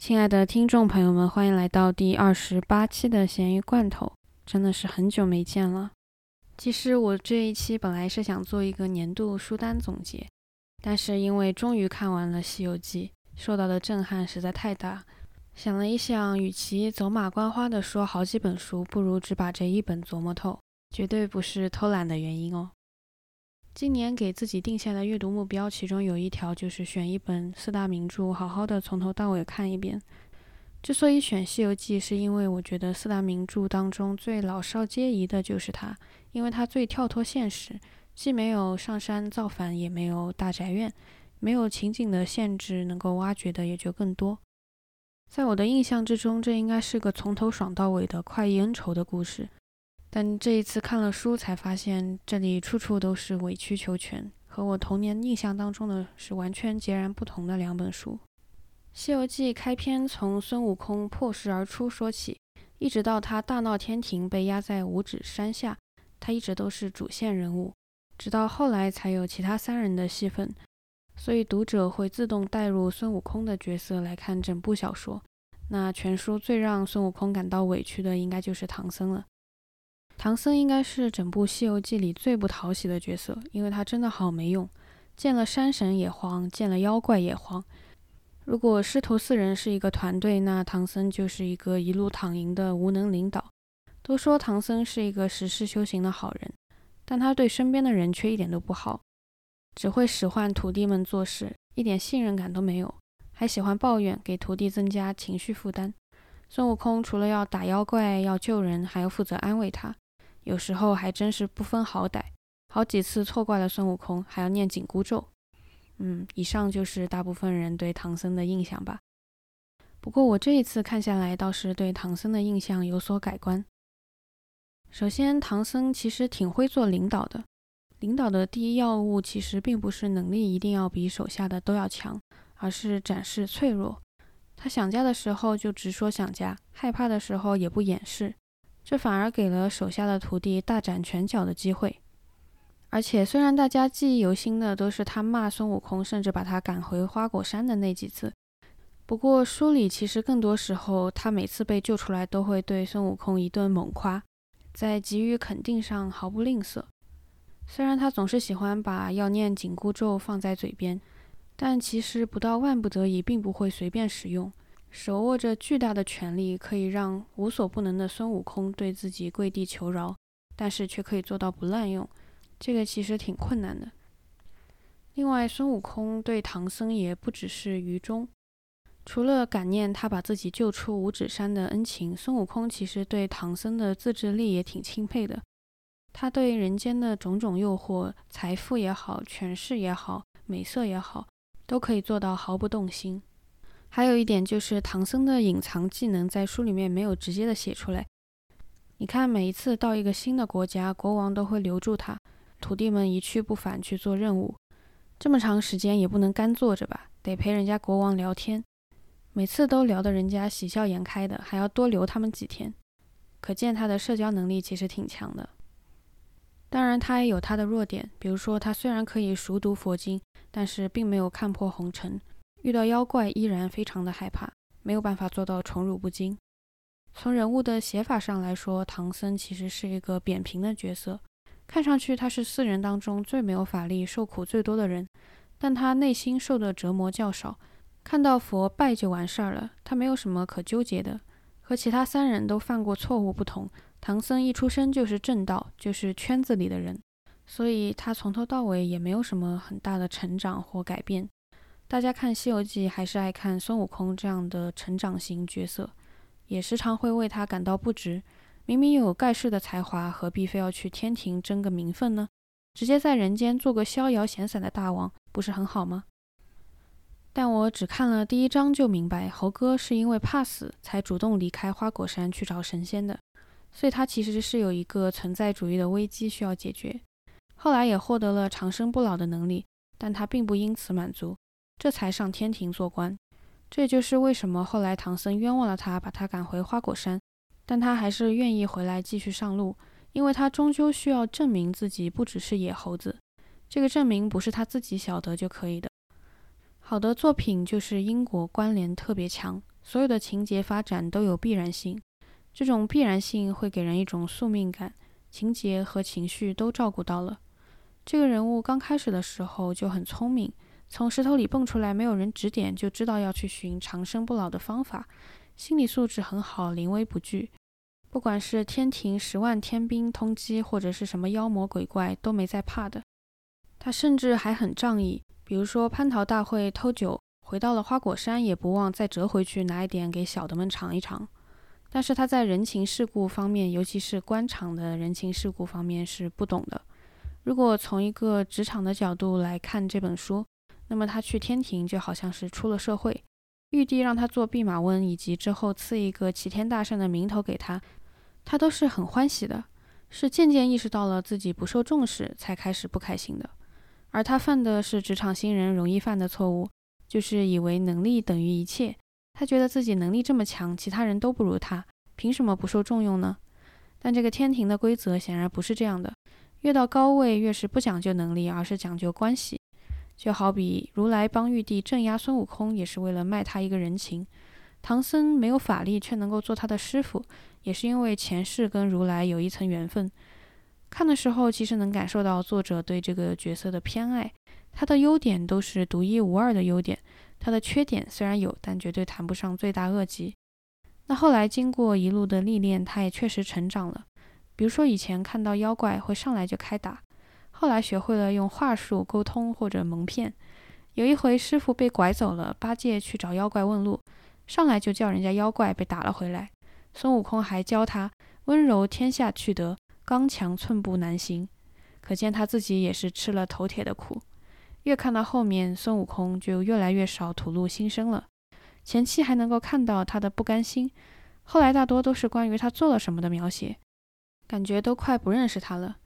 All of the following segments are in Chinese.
亲爱的听众朋友们，欢迎来到第二十八期的咸鱼罐头。真的是很久没见了。其实我这一期本来是想做一个年度书单总结，但是因为终于看完了《西游记》，受到的震撼实在太大。想了一想，与其走马观花的说好几本书，不如只把这一本琢磨透。绝对不是偷懒的原因哦。今年给自己定下的阅读目标，其中有一条就是选一本四大名著，好好的从头到尾看一遍。之所以选《西游记》，是因为我觉得四大名著当中最老少皆宜的就是它，因为它最跳脱现实，既没有上山造反，也没有大宅院，没有情景的限制，能够挖掘的也就更多。在我的印象之中，这应该是个从头爽到尾的快意恩仇的故事。但这一次看了书，才发现这里处处都是委曲求全，和我童年印象当中的是完全截然不同的两本书。《西游记》开篇从孙悟空破石而出说起，一直到他大闹天庭被压在五指山下，他一直都是主线人物，直到后来才有其他三人的戏份，所以读者会自动带入孙悟空的角色来看整部小说。那全书最让孙悟空感到委屈的，应该就是唐僧了。唐僧应该是整部《西游记》里最不讨喜的角色，因为他真的好没用，见了山神也慌，见了妖怪也慌。如果师徒四人是一个团队，那唐僧就是一个一路躺赢的无能领导。都说唐僧是一个实事修行的好人，但他对身边的人却一点都不好，只会使唤徒弟们做事，一点信任感都没有，还喜欢抱怨，给徒弟增加情绪负担。孙悟空除了要打妖怪、要救人，还要负责安慰他。有时候还真是不分好歹，好几次错怪了孙悟空，还要念紧箍咒。嗯，以上就是大部分人对唐僧的印象吧。不过我这一次看下来，倒是对唐僧的印象有所改观。首先，唐僧其实挺会做领导的。领导的第一要务其实并不是能力一定要比手下的都要强，而是展示脆弱。他想家的时候就直说想家，害怕的时候也不掩饰。这反而给了手下的徒弟大展拳脚的机会，而且虽然大家记忆犹新的都是他骂孙悟空，甚至把他赶回花果山的那几次，不过书里其实更多时候，他每次被救出来都会对孙悟空一顿猛夸，在给予肯定上毫不吝啬。虽然他总是喜欢把要念紧箍咒放在嘴边，但其实不到万不得已，并不会随便使用。手握着巨大的权力，可以让无所不能的孙悟空对自己跪地求饶，但是却可以做到不滥用，这个其实挺困难的。另外，孙悟空对唐僧也不只是愚忠，除了感念他把自己救出五指山的恩情，孙悟空其实对唐僧的自制力也挺钦佩的。他对人间的种种诱惑，财富也好，权势也好，美色也好，都可以做到毫不动心。还有一点就是唐僧的隐藏技能在书里面没有直接的写出来。你看，每一次到一个新的国家，国王都会留住他，徒弟们一去不返去做任务。这么长时间也不能干坐着吧，得陪人家国王聊天。每次都聊得人家喜笑颜开的，还要多留他们几天，可见他的社交能力其实挺强的。当然，他也有他的弱点，比如说他虽然可以熟读佛经，但是并没有看破红尘。遇到妖怪依然非常的害怕，没有办法做到宠辱不惊。从人物的写法上来说，唐僧其实是一个扁平的角色，看上去他是四人当中最没有法力、受苦最多的人，但他内心受的折磨较少，看到佛拜就完事儿了，他没有什么可纠结的。和其他三人都犯过错误不同，唐僧一出生就是正道，就是圈子里的人，所以他从头到尾也没有什么很大的成长或改变。大家看《西游记》还是爱看孙悟空这样的成长型角色，也时常会为他感到不值。明明有盖世的才华，何必非要去天庭争个名分呢？直接在人间做个逍遥闲散的大王，不是很好吗？但我只看了第一章就明白，猴哥是因为怕死才主动离开花果山去找神仙的，所以他其实是有一个存在主义的危机需要解决。后来也获得了长生不老的能力，但他并不因此满足。这才上天庭做官，这也就是为什么后来唐僧冤枉了他，把他赶回花果山，但他还是愿意回来继续上路，因为他终究需要证明自己不只是野猴子，这个证明不是他自己晓得就可以的。好的作品就是因果关联特别强，所有的情节发展都有必然性，这种必然性会给人一种宿命感，情节和情绪都照顾到了。这个人物刚开始的时候就很聪明，从石头里蹦出来，没有人指点就知道要去寻长生不老的方法，心理素质很好，临危不惧。不管是天庭十万天兵通缉，或者是什么妖魔鬼怪，都没在怕的。他甚至还很仗义，比如说蟠桃大会偷酒。回到了花果山，也不忘再折回去拿一点给小的们尝一尝。但是他在人情世故方面，尤其是官场的人情世故方面是不懂的。如果从一个职场的角度来看这本书，那么他去天庭就好像是出了社会。玉帝让他做弼马温，以及之后赐一个齐天大圣的名头给他，他都是很欢喜的，是渐渐意识到了自己不受重视才开始不开心的。而他犯的是职场新人容易犯的错误。就是以为能力等于一切，他觉得自己能力这么强，其他人都不如他，凭什么不受重用呢？但这个天庭的规则显然不是这样的，越到高位越是不讲究能力，而是讲究关系。就好比如来帮玉帝镇压孙悟空，也是为了卖他一个人情；唐僧没有法力却能够做他的师傅，也是因为前世跟如来有一层缘分。看的时候，其实能感受到作者对这个角色的偏爱。他的优点都是独一无二的优点，他的缺点虽然有，但绝对谈不上罪大恶极。那后来经过一路的历练，他也确实成长了。比如说以前看到妖怪会上来就开打，后来学会了用话术沟通或者蒙骗。有一回师傅被拐走了，八戒去找妖怪问路，上来就叫人家妖怪被打了回来。孙悟空还教他温柔天下去得，刚强寸步难行。可见他自己也是吃了头铁的苦。越看到后面，孙悟空就越来越少吐露心声了。前期还能够看到他的不甘心，后来大多都是关于他做了什么的描写，感觉都快不认识他了。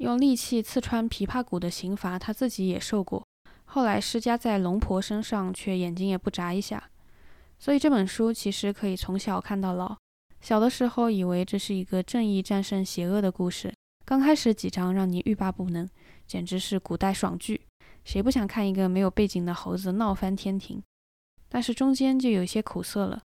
用利器刺穿琵琶骨的刑罚，他自己也受过。后来施加在龙婆身上，却眼睛也不眨一下。所以这本书其实可以从小看到老。小的时候以为这是一个正义战胜邪恶的故事，刚开始几章让你欲罢不能，简直是古代爽剧。谁不想看一个没有背景的猴子闹翻天庭？但是中间就有些苦涩了，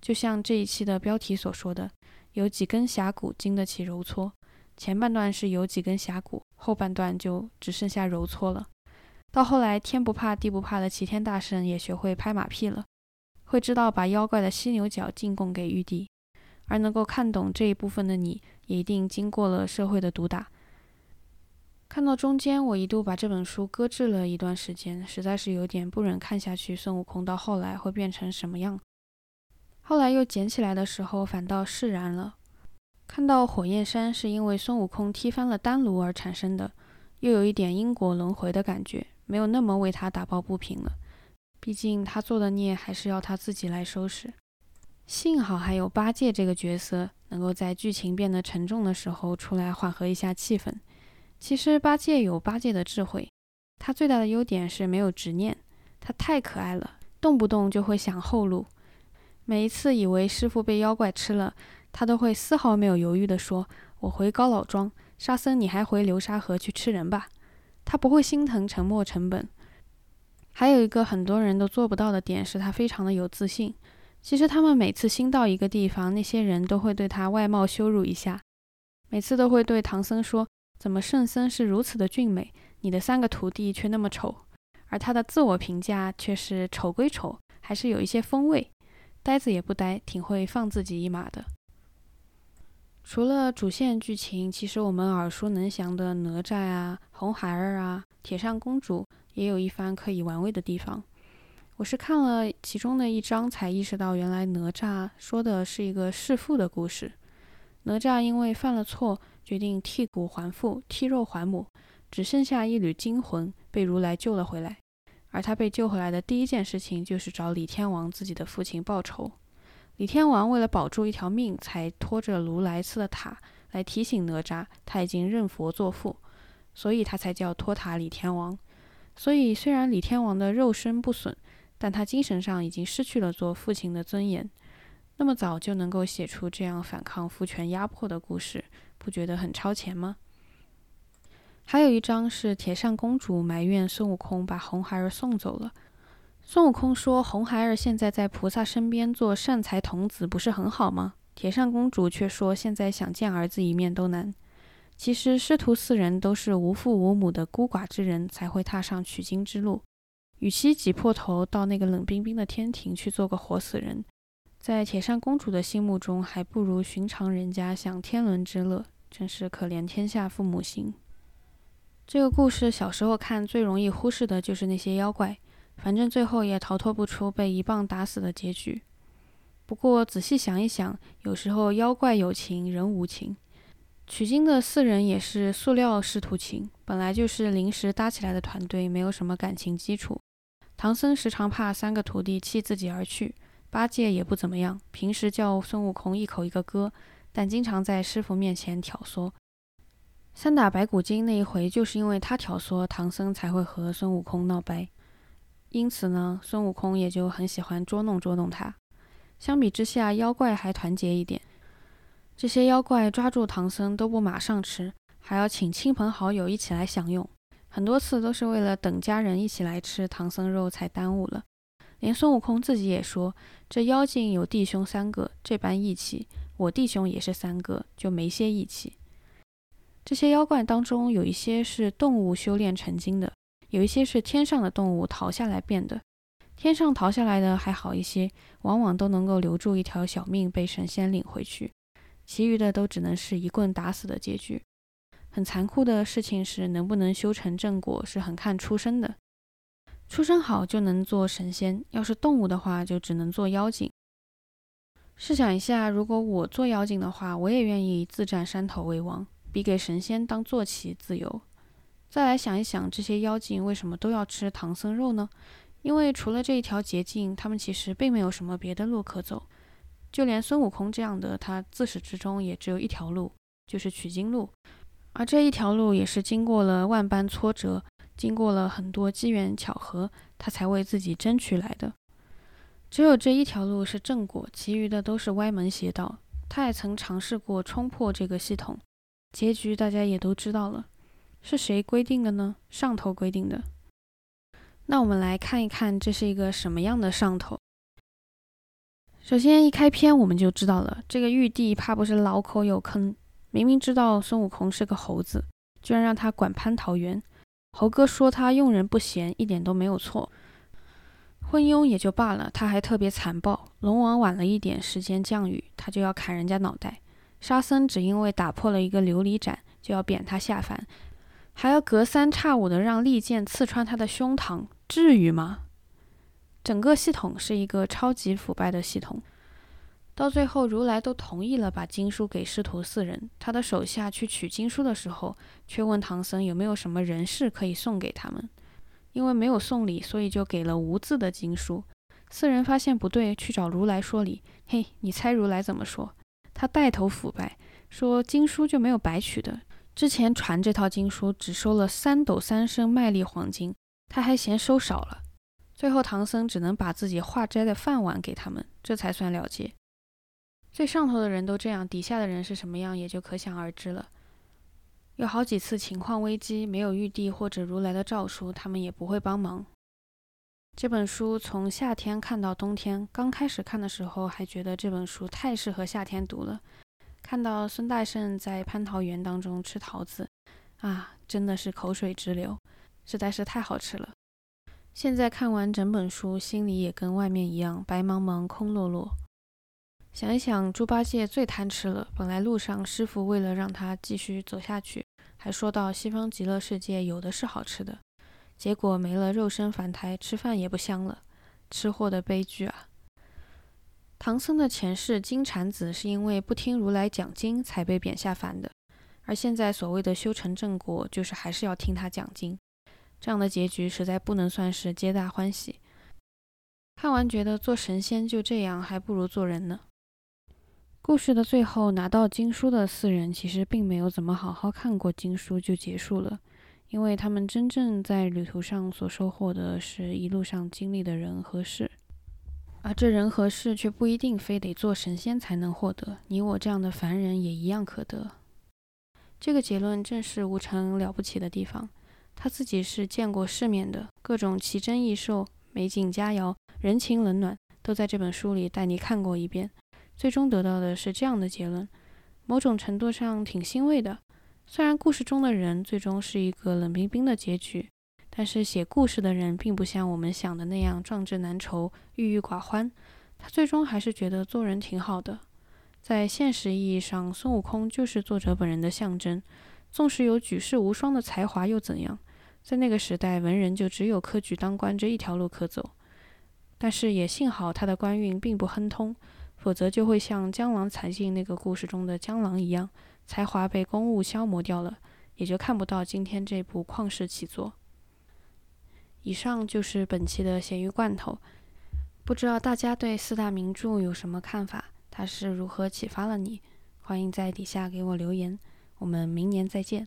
就像这一期的标题所说的，有几根峡谷经得起揉搓。前半段是有几根峡谷，后半段就只剩下揉搓了。到后来，天不怕地不怕的齐天大圣也学会拍马屁了，会知道把妖怪的犀牛角进贡给玉帝。而能够看懂这一部分的你，也一定经过了社会的毒打。看到中间，我一度把这本书搁置了一段时间，实在是有点不忍看下去。孙悟空到后来会变成什么样？后来又捡起来的时候，反倒释然了。看到火焰山是因为孙悟空踢翻了丹炉而产生的，又有一点因果轮回的感觉，没有那么为他打抱不平了。毕竟他做的孽还是要他自己来收拾。幸好还有八戒这个角色，能够在剧情变得沉重的时候出来缓和一下气氛。其实八戒有八戒的智慧，他最大的优点是没有执念。他太可爱了，动不动就会想后路。每一次以为师傅被妖怪吃了，他都会丝毫没有犹豫地说：“我回高老庄，沙僧你还回流沙河去吃人吧。”他不会心疼沉没成本。还有一个很多人都做不到的点是，他非常的有自信。其实他们每次新到一个地方，那些人都会对他外貌羞辱一下，每次都会对唐僧说。怎么圣僧是如此的俊美，你的三个徒弟却那么丑？而他的自我评价却是丑归丑，还是有一些风味。呆子也不呆，挺会放自己一马的。除了主线剧情，其实我们耳熟能详的哪吒啊、红孩儿啊、铁扇公主，也有一番可以玩味的地方。我是看了其中的一章，才意识到原来哪吒说的是一个弑父的故事。哪吒因为犯了错。决定剔骨还父，剔肉还母，只剩下一缕精魂被如来救了回来。而他被救回来的第一件事情就是找李天王自己的父亲报仇。李天王为了保住一条命，才拖着如来赐的塔来提醒哪吒，他已经认佛作父，所以他才叫托塔李天王。所以虽然李天王的肉身不损，但他精神上已经失去了做父亲的尊严。那么早就能够写出这样反抗父权压迫的故事。不觉得很超前吗？还有一章是铁扇公主埋怨孙悟空把红孩儿送走了，孙悟空说：“红孩儿现在在菩萨身边做善财童子，不是很好吗？”铁扇公主却说：“现在想见儿子一面都难。”其实师徒四人都是无父无母的孤寡之人，才会踏上取经之路。与其挤破头到那个冷冰冰的天庭去做个活死人，在铁扇公主的心目中，还不如寻常人家享天伦之乐。真是可怜天下父母心。这个故事小时候看最容易忽视的就是那些妖怪。反正最后也逃脱不出被一棒打死的结局。不过仔细想一想，有时候妖怪有情，人无情。取经的四人也是塑料师徒情，本来就是临时搭起来的团队，没有什么感情基础。唐僧时常怕三个徒弟弃自己而去，八戒也不怎么样，平时叫孙悟空一口一个哥，但经常在师傅面前挑唆。三打白骨精那一回，就是因为他挑唆唐僧，才会和孙悟空闹掰。因此呢，孙悟空也就很喜欢捉弄捉弄他。相比之下，妖怪还团结一点。这些妖怪抓住唐僧都不马上吃，还要请亲朋好友一起来享用。很多次都是为了等家人一起来吃唐僧肉才耽误了。连孙悟空自己也说：“这妖精有弟兄三个，这般义气，我弟兄也是三个，就没些义气。”这些妖怪当中有一些是动物修炼成精的。有一些是天上的动物逃下来变的，天上逃下来的还好一些，往往都能够留住一条小命被神仙领回去，其余的都只能是一棍打死的结局。很残酷的事情是，能不能修成正果是很看出身的，出身好就能做神仙，要是动物的话就只能做妖精。试想一下，如果我做妖精的话，我也愿意自占山头为王，比给神仙当坐骑自由。再来想一想，这些妖精为什么都要吃唐僧肉呢？因为除了这一条捷径，他们其实并没有什么别的路可走。就连孙悟空这样的，他自始至终也只有一条路，就是取经路。而这一条路也是经过了万般挫折，经过了很多机缘巧合，他才为自己争取来的。只有这一条路是正果，其余的都是歪门邪道。他也曾尝试过冲破这个系统，结局大家也都知道了。是谁规定的呢？上头规定的。那我们来看一看，这是一个什么样的上头。首先一开篇我们就知道了，这个玉帝怕不是老口有坑，明明知道孙悟空是个猴子，居然让他管蟠桃园。猴哥说他用人不贤，一点都没有错。昏庸也就罢了，他还特别残暴。龙王晚了一点时间降雨，他就要砍人家脑袋。沙僧只因为打破了一个琉璃盏，就要贬他下凡。还要隔三差五的让利剑刺穿他的胸膛，至于吗？整个系统是一个超级腐败的系统。到最后，如来都同意了把经书给师徒四人。他的手下去取经书的时候，却问唐僧有没有什么人事可以送给他们。因为没有送礼，所以就给了无字的经书。四人发现不对，去找如来说理。嘿，你猜如来怎么说？他带头腐败，说经书就没有白取的。之前传这套经书只收了三斗三升麦粒黄金，他还嫌收少了。最后唐僧只能把自己化斋的饭碗给他们，这才算了结。最上头的人都这样，底下的人是什么样也就可想而知了。有好几次情况危机，没有玉帝或者如来的诏书，他们也不会帮忙。这本书从夏天看到冬天，刚开始看的时候还觉得这本书太适合夏天读了。看到孙大圣在蟠桃园当中吃桃子，啊，真的是口水直流，实在是太好吃了。现在看完整本书，心里也跟外面一样白茫茫、空落落。想一想，猪八戒最贪吃了。本来路上师傅为了让他继续走下去，还说到西方极乐世界有的是好吃的，结果没了肉身凡胎，吃饭也不香了。吃货的悲剧啊！唐僧的前世金蝉子是因为不听如来讲经才被贬下凡的，而现在所谓的修成正果，就是还是要听他讲经。这样的结局实在不能算是皆大欢喜。看完觉得做神仙就这样，还不如做人呢。故事的最后拿到经书的四人其实并没有怎么好好看过经书就结束了，因为他们真正在旅途上所收获的是一路上经历的人和事。而这人和事却不一定非得做神仙才能获得，你我这样的凡人也一样可得。这个结论正是吴承恩了不起的地方。他自己是见过世面的，各种奇珍异兽，美景佳肴、人情冷暖，都在这本书里带你看过一遍。最终得到的是这样的结论，某种程度上挺欣慰的。虽然故事中的人最终是一个冷冰冰的结局，但是写故事的人并不像我们想的那样壮志难酬、郁郁寡欢。他最终还是觉得做人挺好的。在现实意义上，孙悟空就是作者本人的象征。纵使有举世无双的才华又怎样？在那个时代，文人就只有科举当官这一条路可走。但是也幸好他的官运并不亨通，否则就会像江郎才尽那个故事中的江郎一样，才华被公务消磨掉了，也就看不到今天这部旷世奇作。以上就是本期的咸鱼罐头。不知道大家对四大名著有什么看法？它是如何启发了你？欢迎在底下给我留言。我们明年再见。